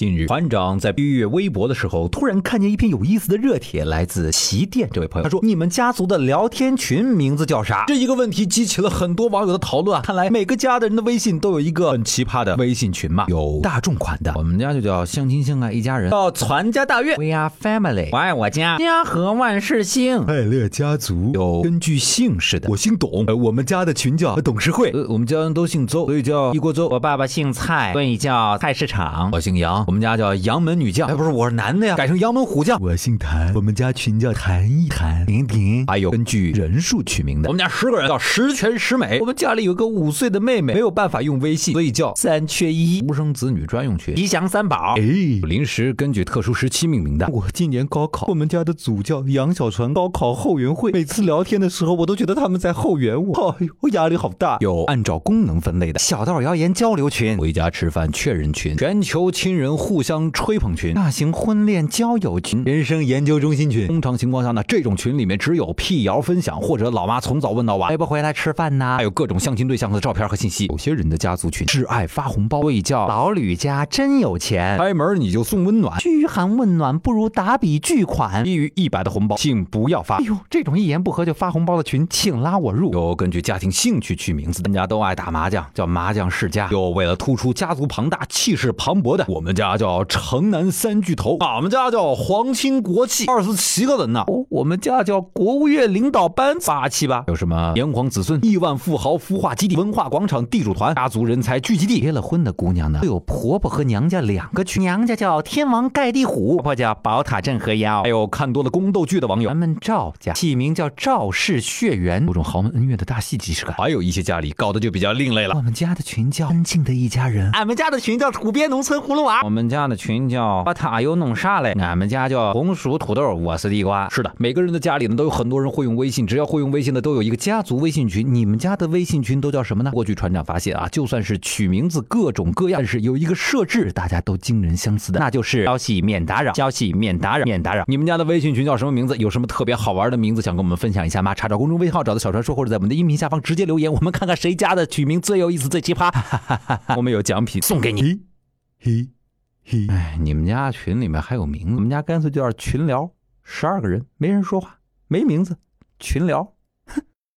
近日，团长在阅阅微博的时候，突然看见一篇有意思的热帖，来自旗店这位朋友。他说：“你们家族的聊天群名字叫啥？”这一个问题激起了很多网友的讨论！看来每个家的人的微信都有一个很奇葩的微信群嘛。有大众款的，我们家就叫相亲相爱一家人；叫传家大院，We are family，我爱我家，家和万事兴，快乐家族。有根据姓氏的，我姓董，呃，我们家的群叫董事会。呃，我们家人都姓邹，所以叫一锅粥。我爸爸姓蔡，所以叫菜市场。我姓杨。我们家叫杨门女将，哎，不是，我是男的呀，改成杨门虎将。我姓谭，我们家群叫谭一谭婷婷。还有根据人数取名的，我们家十个人叫十全十美。我们家里有个五岁的妹妹，没有办法用微信，所以叫三缺一，独生子女专用群。吉祥三宝，哎，临时根据特殊时期命名的。我今年高考，我们家的组叫杨小船高考后援会。每次聊天的时候，我都觉得他们在后援我，哎呦，我压力好大。有按照功能分类的小道谣言交流群，回家吃饭确认群，全球亲人互相吹。捧群、大型婚恋交友群、人生研究中心群。通常情况下呢，这种群里面只有辟谣分享或者老妈从早问到晚，回不回来吃饭呢？还有各种相亲对象的照片和信息。有些人的家族群挚爱发红包，所以叫老吕家真有钱，开门你就送温暖，嘘寒问暖不如打笔巨款，低于一百的红包请不要发。哎呦，这种一言不合就发红包的群，请拉我入。有根据家庭兴趣取名字，大家都爱打麻将，叫麻将世家。又为了突出家族庞大、气势磅礴的，我们家叫城。南三巨头，俺们家叫皇亲国戚，二十七个人呢。哦，我们家叫国务院领导班，霸气吧？有什么炎黄子孙、亿万富豪孵化基地、文化广场地主团、家族人才聚集地。结了婚的姑娘呢，都有婆婆和娘家两个群。娘家叫天王盖地虎，婆婆叫宝塔镇河妖。还有看多了宫斗剧的网友，咱们赵家起名叫赵氏血缘，有种豪门恩怨的大戏即视感。还有一些家里搞得就比较另类了。我们家的群叫安静的一家人，俺们家的群叫土鳖农村葫芦娃。我们家的群叫。把他又弄啥嘞？俺们家叫红薯土豆，我是地瓜。是的，每个人的家里呢都有很多人会用微信，只要会用微信的都有一个家族微信群。你们家的微信群都叫什么呢？过去船长发现啊，就算是取名字各种各样，但是有一个设置大家都惊人相似的，那就是消息免打扰，消息免打扰，免打扰。你们家的微信群叫什么名字？有什么特别好玩的名字想跟我们分享一下吗？查找公众微信号，找到小传说，或者在我们的音频下方直接留言，我们看看谁家的取名最有意思、最奇葩。我们有奖品送给你。嘿。哎，你们家群里面还有名字？我们家干脆就叫群聊，十二个人，没人说话，没名字，群聊。